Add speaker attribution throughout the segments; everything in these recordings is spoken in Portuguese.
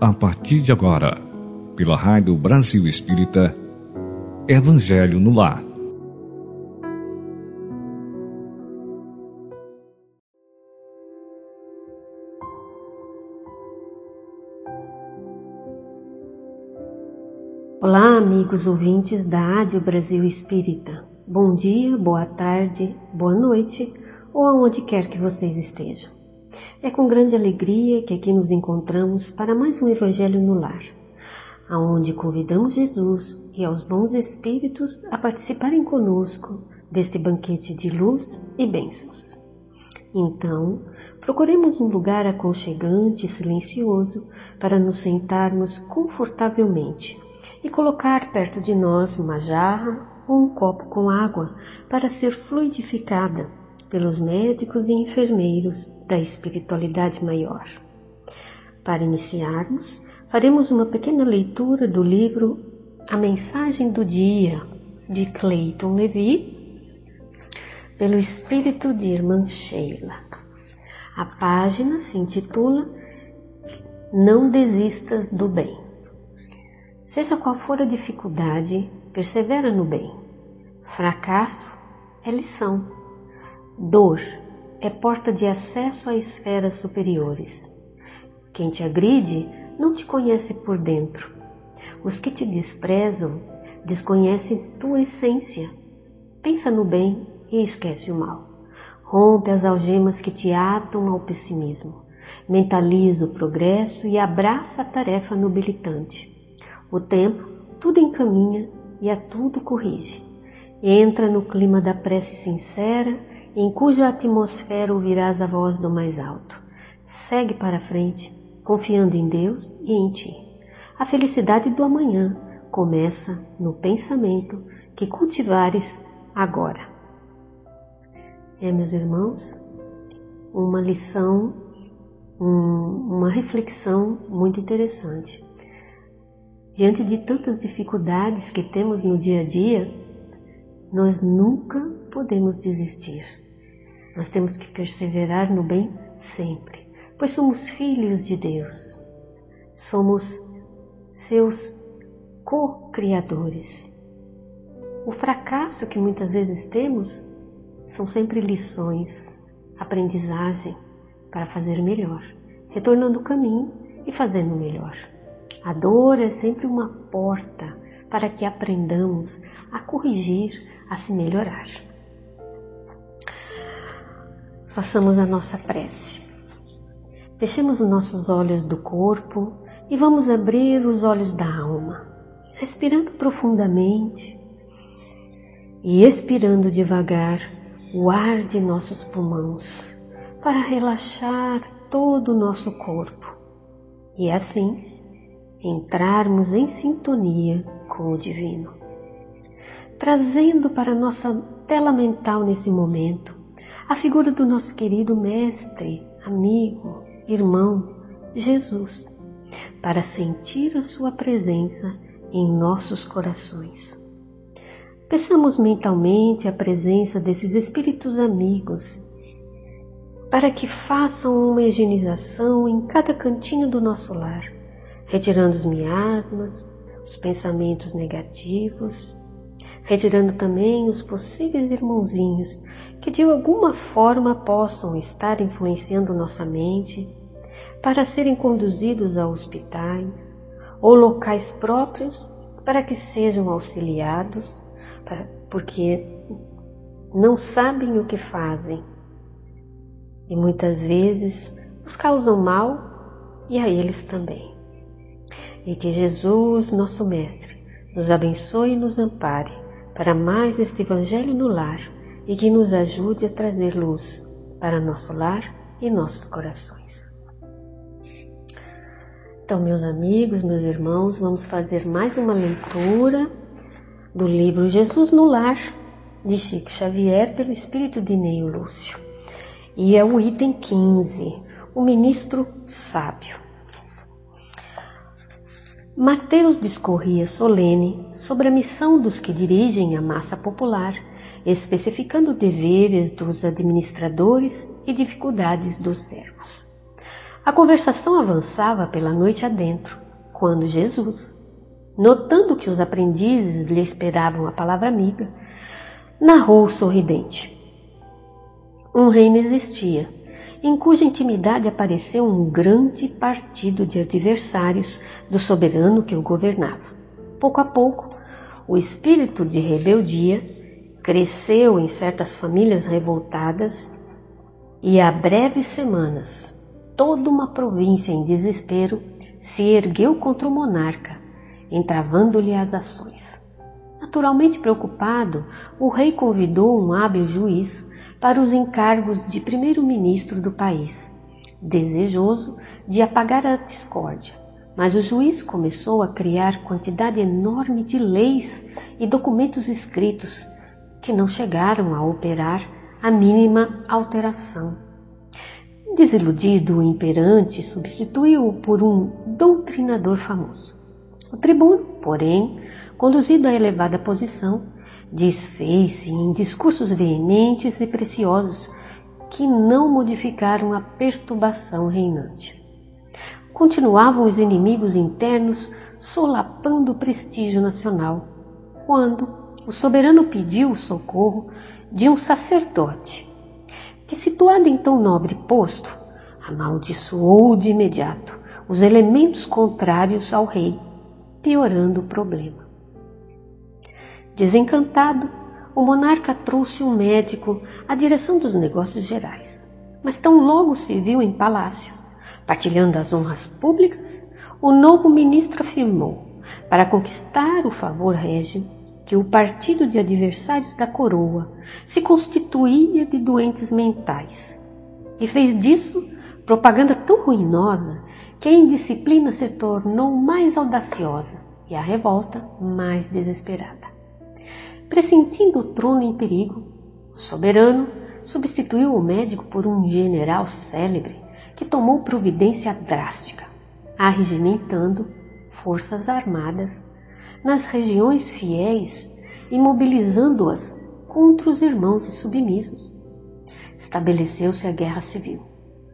Speaker 1: a partir de agora, pela Rádio Brasil Espírita, Evangelho no Lar.
Speaker 2: Olá, amigos ouvintes da Rádio Brasil Espírita. Bom dia, boa tarde, boa noite ou aonde quer que vocês estejam. É com grande alegria que aqui nos encontramos para mais um Evangelho no Lar, aonde convidamos Jesus e aos bons espíritos a participarem conosco deste banquete de luz e bênçãos. Então, procuremos um lugar aconchegante e silencioso para nos sentarmos confortavelmente e colocar perto de nós uma jarra ou um copo com água para ser fluidificada pelos médicos e enfermeiros da espiritualidade maior. Para iniciarmos, faremos uma pequena leitura do livro A Mensagem do Dia, de Clayton Levy, pelo espírito de Irmã Sheila. A página se intitula Não desistas do bem. Seja qual for a dificuldade, persevera no bem. Fracasso é lição. Dor é porta de acesso a esferas superiores. Quem te agride não te conhece por dentro. Os que te desprezam desconhecem tua essência. Pensa no bem e esquece o mal. Rompe as algemas que te atam ao pessimismo. Mentaliza o progresso e abraça a tarefa nobilitante. O tempo tudo encaminha e a tudo corrige. Entra no clima da prece sincera em cuja atmosfera ouvirás a voz do mais alto. Segue para frente, confiando em Deus e em ti. A felicidade do amanhã começa no pensamento que cultivares agora. É, meus irmãos, uma lição, um, uma reflexão muito interessante. Diante de tantas dificuldades que temos no dia a dia, nós nunca podemos desistir. Nós temos que perseverar no bem sempre, pois somos filhos de Deus. Somos seus co-criadores. O fracasso que muitas vezes temos são sempre lições, aprendizagem para fazer melhor, retornando o caminho e fazendo melhor. A dor é sempre uma porta para que aprendamos a corrigir, a se melhorar. Façamos a nossa prece. Fechemos os nossos olhos do corpo e vamos abrir os olhos da alma, respirando profundamente e expirando devagar o ar de nossos pulmões para relaxar todo o nosso corpo e assim entrarmos em sintonia com o Divino. Trazendo para nossa tela mental nesse momento a figura do nosso querido Mestre, amigo, irmão, Jesus, para sentir a Sua presença em nossos corações. Peçamos mentalmente a presença desses espíritos amigos para que façam uma higienização em cada cantinho do nosso lar, retirando os miasmas, os pensamentos negativos, retirando também os possíveis irmãozinhos que de alguma forma possam estar influenciando nossa mente para serem conduzidos a hospitais ou locais próprios para que sejam auxiliados, porque não sabem o que fazem e muitas vezes nos causam mal e a eles também. E que Jesus, nosso Mestre, nos abençoe e nos ampare para mais este Evangelho no lar e que nos ajude a trazer luz para nosso lar e nossos corações. Então, meus amigos, meus irmãos, vamos fazer mais uma leitura do livro Jesus no Lar, de Chico Xavier, pelo espírito de Neio Lúcio. E é o item 15, o ministro sábio. Mateus discorria solene sobre a missão dos que dirigem a massa popular especificando deveres dos administradores e dificuldades dos servos. A conversação avançava pela noite adentro, quando Jesus, notando que os aprendizes lhe esperavam a palavra amiga, narrou sorridente. Um reino existia, em cuja intimidade apareceu um grande partido de adversários do soberano que o governava. Pouco a pouco, o espírito de rebeldia cresceu em certas famílias revoltadas e, há breves semanas, toda uma província em desespero se ergueu contra o monarca, entravando-lhe as ações. Naturalmente preocupado, o rei convidou um hábil juiz para os encargos de primeiro-ministro do país, desejoso de apagar a discórdia. Mas o juiz começou a criar quantidade enorme de leis e documentos escritos que não chegaram a operar a mínima alteração. Desiludido, o imperante substituiu-o por um doutrinador famoso. O tribuno, porém, conduzido à elevada posição, desfez-se em discursos veementes e preciosos que não modificaram a perturbação reinante. Continuavam os inimigos internos solapando o prestígio nacional, quando o soberano pediu o socorro de um sacerdote, que, situado em tão nobre posto, amaldiçoou de imediato os elementos contrários ao rei piorando o problema. Desencantado, o monarca trouxe um médico à direção dos negócios gerais. Mas tão logo se viu em palácio, partilhando as honras públicas, o novo ministro afirmou, para conquistar o favor régio, que o partido de adversários da coroa se constituía de doentes mentais. E fez disso propaganda tão ruinosa que a indisciplina se tornou mais audaciosa e a revolta mais desesperada. Pressentindo o trono em perigo, o soberano substituiu o médico por um general célebre que tomou providência drástica, arregimentando forças armadas nas regiões fiéis e mobilizando-as contra os irmãos e submissos. Estabeleceu-se a guerra civil.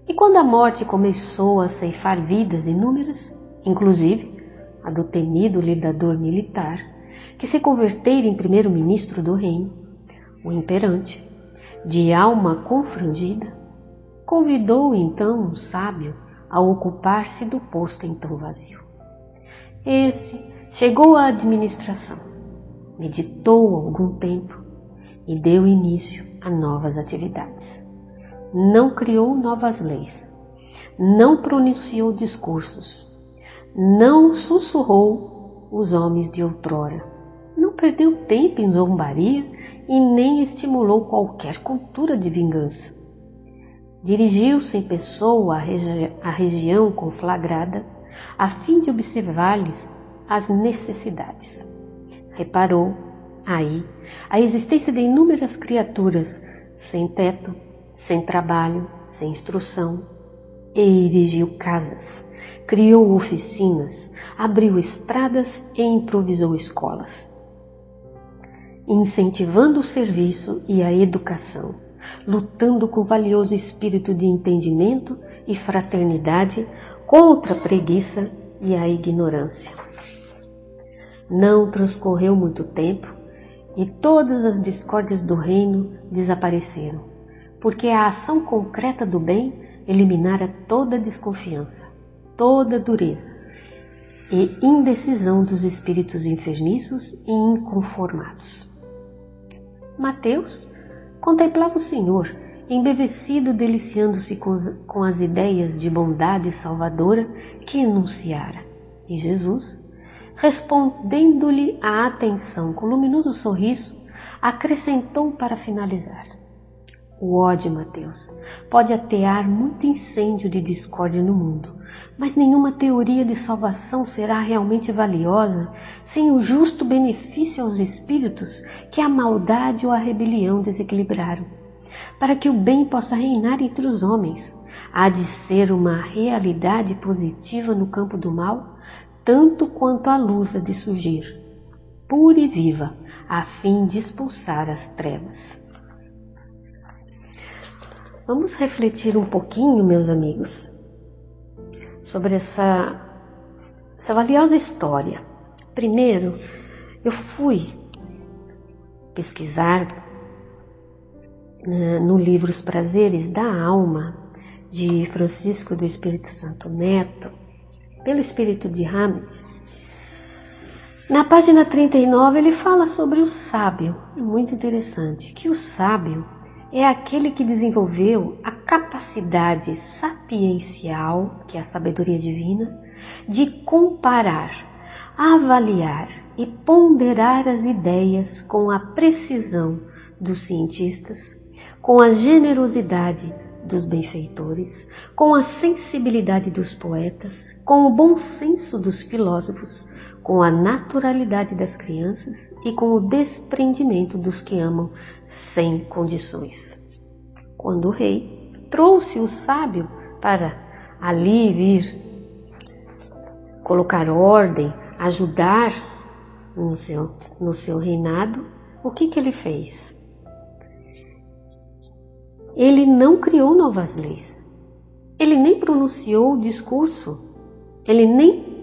Speaker 2: E quando a morte começou a ceifar vidas inúmeras, inclusive a do temido lidador militar, que se convertera em primeiro-ministro do reino, o imperante, de alma confrangida, convidou então um sábio a ocupar-se do posto então vazio. Esse chegou à administração, meditou algum tempo e deu início a novas atividades não criou novas leis, não pronunciou discursos, não sussurrou os homens de outrora, não perdeu tempo em zombaria e nem estimulou qualquer cultura de vingança. Dirigiu-se em pessoa à, regi à região conflagrada a fim de observar-lhes as necessidades. Reparou, aí, a existência de inúmeras criaturas sem teto, sem trabalho, sem instrução. E erigiu casas, criou oficinas, abriu estradas e improvisou escolas. Incentivando o serviço e a educação, lutando com valioso espírito de entendimento e fraternidade contra a preguiça e a ignorância. Não transcorreu muito tempo e todas as discórdias do reino desapareceram porque a ação concreta do bem eliminara toda desconfiança, toda dureza e indecisão dos espíritos enfermiços e inconformados. Mateus contemplava o Senhor, embevecido, deliciando-se com as ideias de bondade salvadora que enunciara. E Jesus, respondendo-lhe a atenção com luminoso sorriso, acrescentou para finalizar: o ódio, Mateus, pode atear muito incêndio de discórdia no mundo, mas nenhuma teoria de salvação será realmente valiosa sem o justo benefício aos espíritos que a maldade ou a rebelião desequilibraram. Para que o bem possa reinar entre os homens, há de ser uma realidade positiva no campo do mal, tanto quanto a luz há de surgir, pura e viva, a fim de expulsar as trevas. Vamos refletir um pouquinho, meus amigos. sobre essa, essa valiosa história. Primeiro, eu fui pesquisar né, no livro Os Prazeres da Alma, de Francisco do Espírito Santo Neto, pelo Espírito de Hamid. Na página 39 ele fala sobre o sábio, é muito interessante, que o sábio é aquele que desenvolveu a capacidade sapiencial, que é a sabedoria divina, de comparar, avaliar e ponderar as ideias com a precisão dos cientistas, com a generosidade dos benfeitores, com a sensibilidade dos poetas, com o bom senso dos filósofos, com a naturalidade das crianças e com o desprendimento dos que amam sem condições. Quando o rei trouxe o sábio para ali vir colocar ordem, ajudar no seu, no seu reinado, o que, que ele fez? Ele não criou novas leis. Ele nem pronunciou o discurso. Ele nem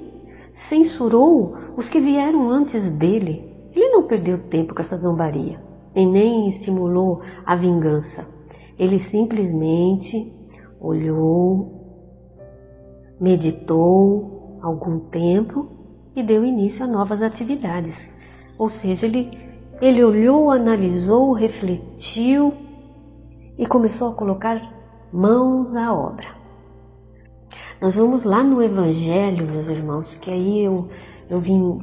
Speaker 2: censurou os que vieram antes dele. Ele não perdeu tempo com essa zombaria e nem estimulou a vingança. Ele simplesmente olhou, meditou algum tempo e deu início a novas atividades. Ou seja, ele, ele olhou, analisou, refletiu e começou a colocar mãos à obra. Nós vamos lá no Evangelho, meus irmãos, que aí eu, eu vim.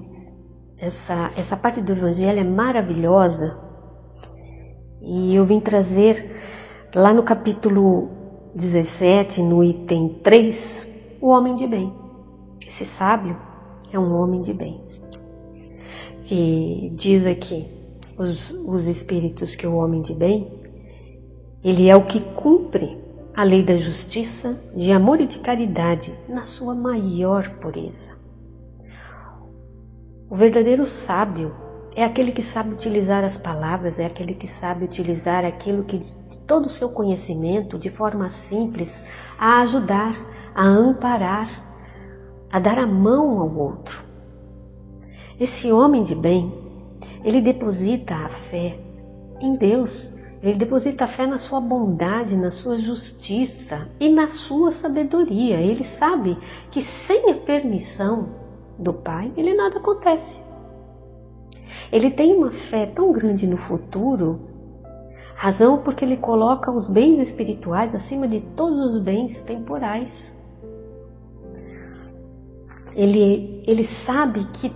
Speaker 2: Essa, essa parte do Evangelho é maravilhosa e eu vim trazer lá no capítulo 17, no item 3, o homem de bem. Esse sábio é um homem de bem. E diz aqui os, os espíritos que o homem de bem, ele é o que cumpre a lei da justiça, de amor e de caridade na sua maior pureza. O verdadeiro sábio é aquele que sabe utilizar as palavras, é aquele que sabe utilizar aquilo que de todo o seu conhecimento, de forma simples, a ajudar, a amparar, a dar a mão ao outro. Esse homem de bem, ele deposita a fé em Deus ele deposita fé na sua bondade, na sua justiça e na sua sabedoria. Ele sabe que sem a permissão do Pai, ele nada acontece. Ele tem uma fé tão grande no futuro, razão porque ele coloca os bens espirituais acima de todos os bens temporais. Ele, ele sabe que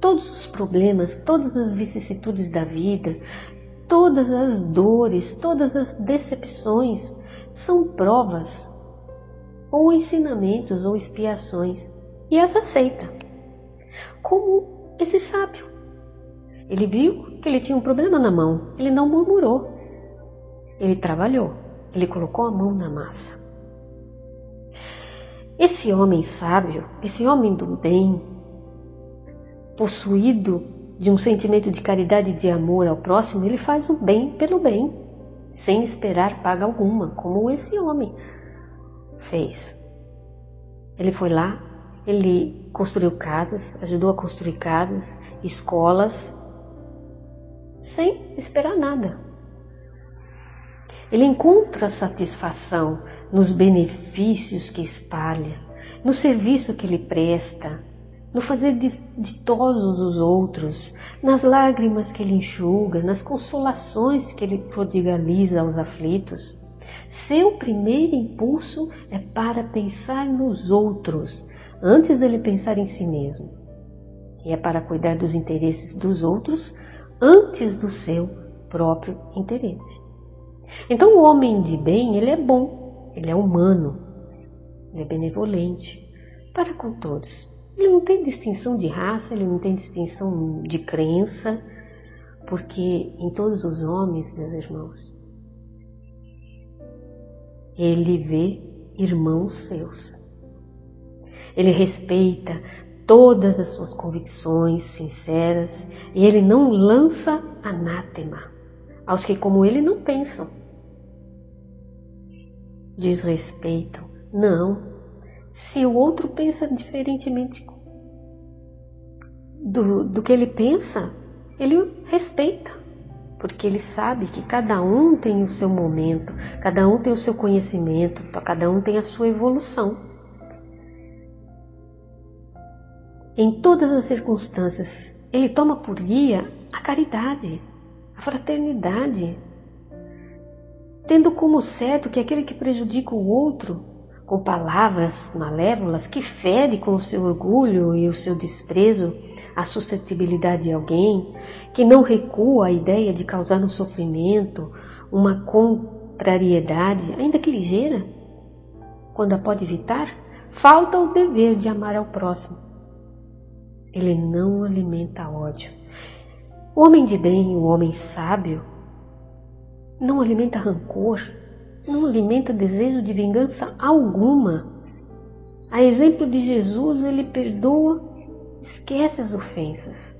Speaker 2: todos os problemas, todas as vicissitudes da vida, Todas as dores, todas as decepções são provas, ou ensinamentos, ou expiações, e as aceita. Como esse sábio. Ele viu que ele tinha um problema na mão, ele não murmurou. Ele trabalhou, ele colocou a mão na massa. Esse homem sábio, esse homem do bem, possuído de um sentimento de caridade e de amor ao próximo, ele faz o bem pelo bem, sem esperar paga alguma, como esse homem fez. Ele foi lá, ele construiu casas, ajudou a construir casas, escolas, sem esperar nada. Ele encontra satisfação nos benefícios que espalha, no serviço que ele presta, no fazer ditosos os outros, nas lágrimas que ele enxuga, nas consolações que ele prodigaliza aos aflitos. Seu primeiro impulso é para pensar nos outros, antes dele pensar em si mesmo. E é para cuidar dos interesses dos outros antes do seu próprio interesse. Então, o homem de bem, ele é bom, ele é humano, ele é benevolente para com todos. Ele não tem distinção de raça, ele não tem distinção de crença, porque em todos os homens, meus irmãos, ele vê irmãos seus. Ele respeita todas as suas convicções sinceras e ele não lança anátema aos que, como ele, não pensam. Desrespeitam. Não, se o outro pensa diferentemente do, do que ele pensa, ele respeita, porque ele sabe que cada um tem o seu momento, cada um tem o seu conhecimento, cada um tem a sua evolução. Em todas as circunstâncias, ele toma por guia a caridade, a fraternidade, tendo como certo que aquele que prejudica o outro com palavras malévolas, que fere com o seu orgulho e o seu desprezo a suscetibilidade de alguém, que não recua à ideia de causar um sofrimento, uma contrariedade, ainda que ligeira, quando a pode evitar, falta o dever de amar ao próximo. Ele não alimenta ódio. O homem de bem, o homem sábio, não alimenta rancor, não alimenta desejo de vingança alguma. A exemplo de Jesus, ele perdoa, esquece as ofensas.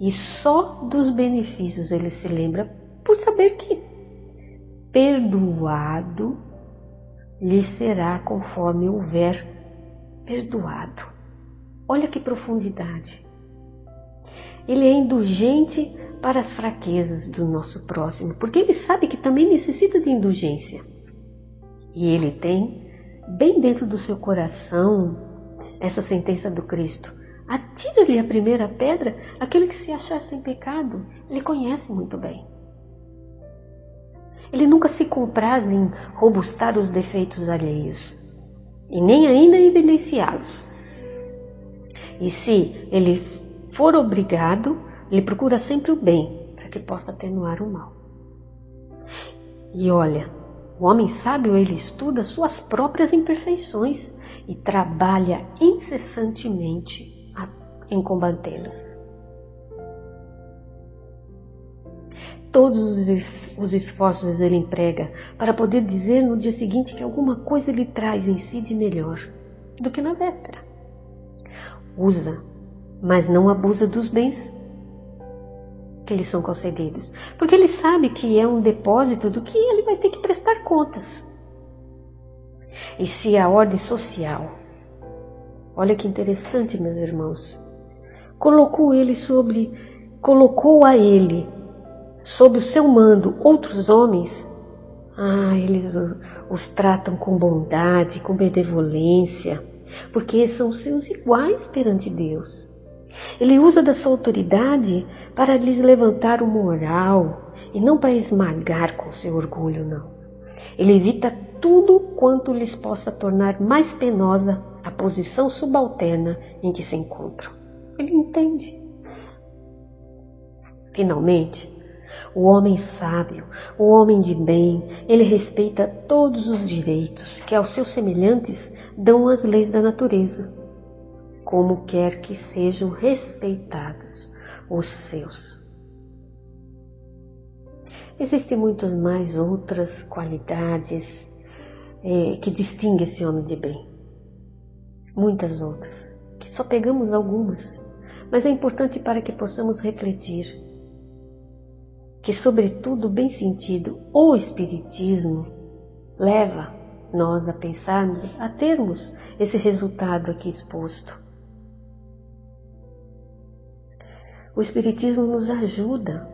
Speaker 2: E só dos benefícios ele se lembra por saber que perdoado lhe será conforme houver perdoado. Olha que profundidade. Ele é indulgente para as fraquezas do nosso próximo, porque ele sabe que também necessita de indulgência. E ele tem, bem dentro do seu coração, essa sentença do Cristo: atira-lhe a primeira pedra aquele que se achar sem pecado. Ele conhece muito bem. Ele nunca se compraz em robustar os defeitos alheios e nem ainda evidenciá-los. E se ele for obrigado, ele procura sempre o bem para que possa atenuar o mal. E olha, o homem sábio ele estuda suas próprias imperfeições e trabalha incessantemente em combatê-lo. Todos os esforços ele emprega para poder dizer no dia seguinte que alguma coisa lhe traz em si de melhor do que na véspera. Usa, mas não abusa dos bens que lhes são concedidos, porque ele sabe que é um depósito do que ele vai ter que prestar contas. E se a ordem social, olha que interessante, meus irmãos, colocou ele sobre, colocou a ele sob o seu mando outros homens, ah, eles os tratam com bondade, com benevolência, porque são seus iguais perante Deus. Ele usa da sua autoridade para lhes levantar o moral e não para esmagar com seu orgulho, não. Ele evita tudo quanto lhes possa tornar mais penosa a posição subalterna em que se encontram. Ele entende. Finalmente, o homem sábio, o homem de bem, ele respeita todos os direitos que aos seus semelhantes dão as leis da natureza como quer que sejam respeitados os seus. Existem muitas mais outras qualidades é, que distinguem esse homem de bem. Muitas outras, que só pegamos algumas, mas é importante para que possamos refletir que, sobretudo, bem sentido, o Espiritismo leva nós a pensarmos, a termos esse resultado aqui exposto. O Espiritismo nos ajuda,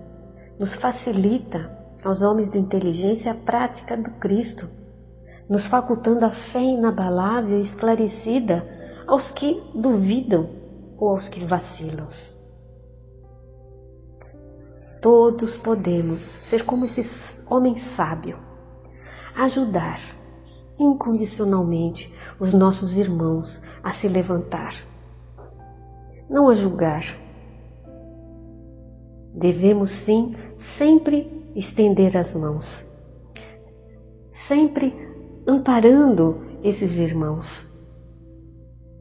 Speaker 2: nos facilita aos homens de inteligência a prática do Cristo, nos facultando a fé inabalável e esclarecida aos que duvidam ou aos que vacilam. Todos podemos ser como esse homem sábio, ajudar incondicionalmente os nossos irmãos a se levantar, não a julgar, Devemos sim sempre estender as mãos, sempre amparando esses irmãos,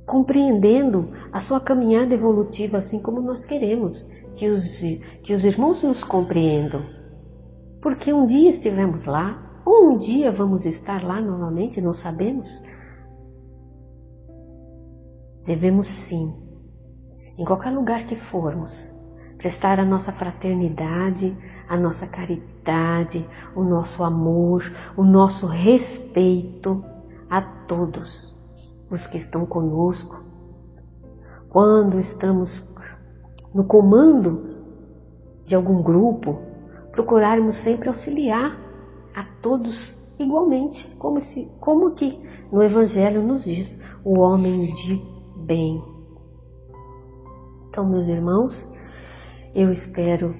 Speaker 2: compreendendo a sua caminhada evolutiva, assim como nós queremos que os, que os irmãos nos compreendam. Porque um dia estivemos lá, ou um dia vamos estar lá novamente, não sabemos. Devemos sim, em qualquer lugar que formos, prestar a nossa fraternidade, a nossa caridade, o nosso amor, o nosso respeito a todos, os que estão conosco, quando estamos no comando de algum grupo, procurarmos sempre auxiliar a todos igualmente, como, se, como que no Evangelho nos diz o homem de bem. Então, meus irmãos, eu espero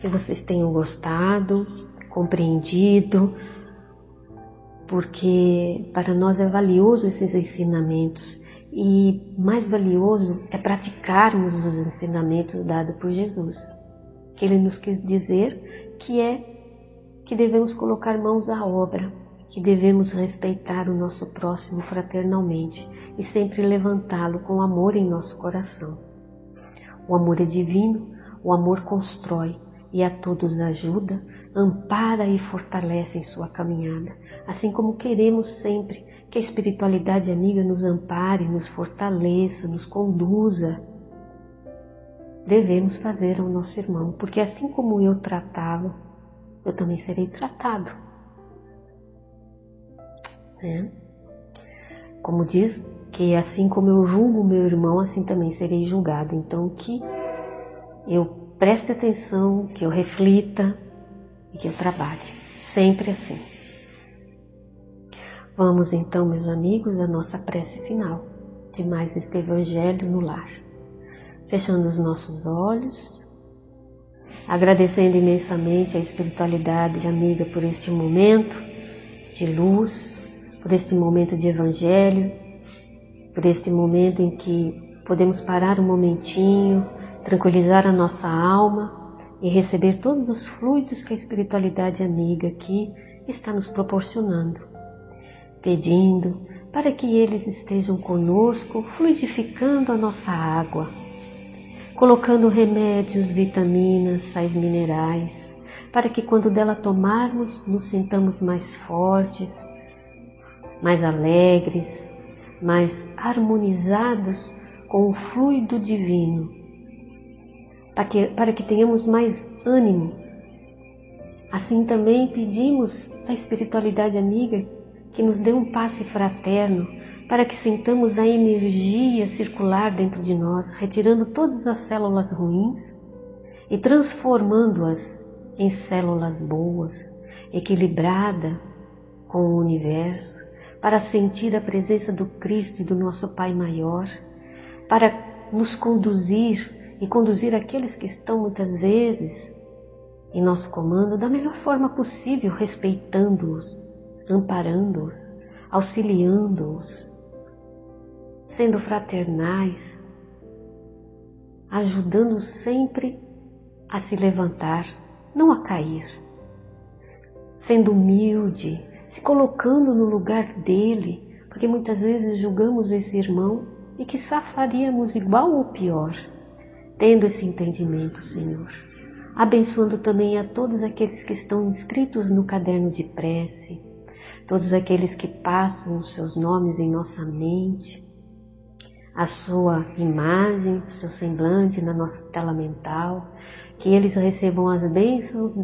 Speaker 2: que vocês tenham gostado, compreendido, porque para nós é valioso esses ensinamentos e mais valioso é praticarmos os ensinamentos dados por Jesus, que ele nos quis dizer que é que devemos colocar mãos à obra, que devemos respeitar o nosso próximo fraternalmente e sempre levantá-lo com amor em nosso coração. O amor é divino, o amor constrói e a todos ajuda, ampara e fortalece em sua caminhada, assim como queremos sempre que a espiritualidade amiga nos ampare, nos fortaleça, nos conduza. Devemos fazer ao nosso irmão, porque assim como eu tratá-lo, eu também serei tratado. Né? Como diz que assim como eu julgo meu irmão, assim também serei julgado. Então que eu preste atenção, que eu reflita e que eu trabalhe. Sempre assim. Vamos então, meus amigos, à nossa prece final de mais este Evangelho no lar. Fechando os nossos olhos, agradecendo imensamente a espiritualidade amiga por este momento de luz, por este momento de Evangelho, por este momento em que podemos parar um momentinho, tranquilizar a nossa alma e receber todos os fluidos que a espiritualidade amiga aqui está nos proporcionando pedindo para que eles estejam conosco, fluidificando a nossa água, colocando remédios, vitaminas, sais minerais, para que quando dela tomarmos nos sintamos mais fortes, mais alegres, mais harmonizados com o fluido divino, para que, para que tenhamos mais ânimo. Assim também pedimos à espiritualidade amiga que nos dê um passe fraterno para que sintamos a energia circular dentro de nós, retirando todas as células ruins e transformando-as em células boas, equilibrada com o universo, para sentir a presença do Cristo e do nosso Pai maior, para nos conduzir e conduzir aqueles que estão muitas vezes em nosso comando da melhor forma possível, respeitando-os amparando-os, auxiliando-os, sendo fraternais, ajudando-os sempre a se levantar, não a cair, sendo humilde, se colocando no lugar dele, porque muitas vezes julgamos esse irmão e que faríamos igual ou pior, tendo esse entendimento, Senhor. Abençoando também a todos aqueles que estão inscritos no caderno de prece, todos aqueles que passam os seus nomes em nossa mente, a sua imagem, o seu semblante na nossa tela mental, que eles recebam as bênçãos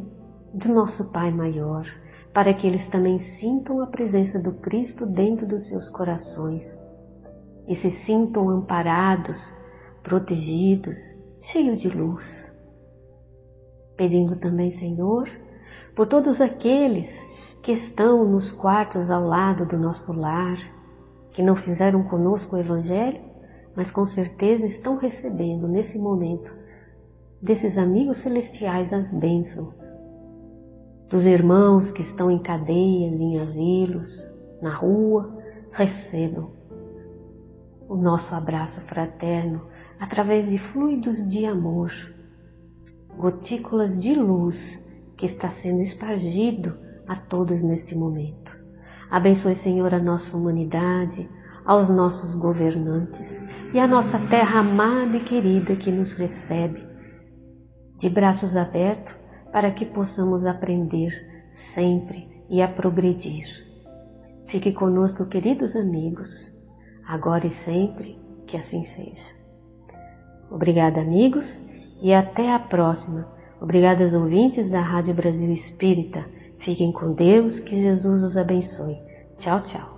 Speaker 2: do nosso Pai maior, para que eles também sintam a presença do Cristo dentro dos seus corações e se sintam amparados, protegidos, cheios de luz. Pedindo também, Senhor, por todos aqueles que estão nos quartos ao lado do nosso lar, que não fizeram conosco o Evangelho, mas com certeza estão recebendo nesse momento desses amigos celestiais as bênçãos, dos irmãos que estão em cadeias, em asilos, na rua, recebam o nosso abraço fraterno através de fluidos de amor, gotículas de luz que está sendo espargido a todos neste momento. Abençoe, Senhor, a nossa humanidade, aos nossos governantes e a nossa terra amada e querida que nos recebe, de braços abertos, para que possamos aprender sempre e a progredir. Fique conosco, queridos amigos, agora e sempre, que assim seja. Obrigada, amigos, e até a próxima. Obrigadas, ouvintes da Rádio Brasil Espírita Fiquem com Deus, que Jesus os abençoe. Tchau, tchau.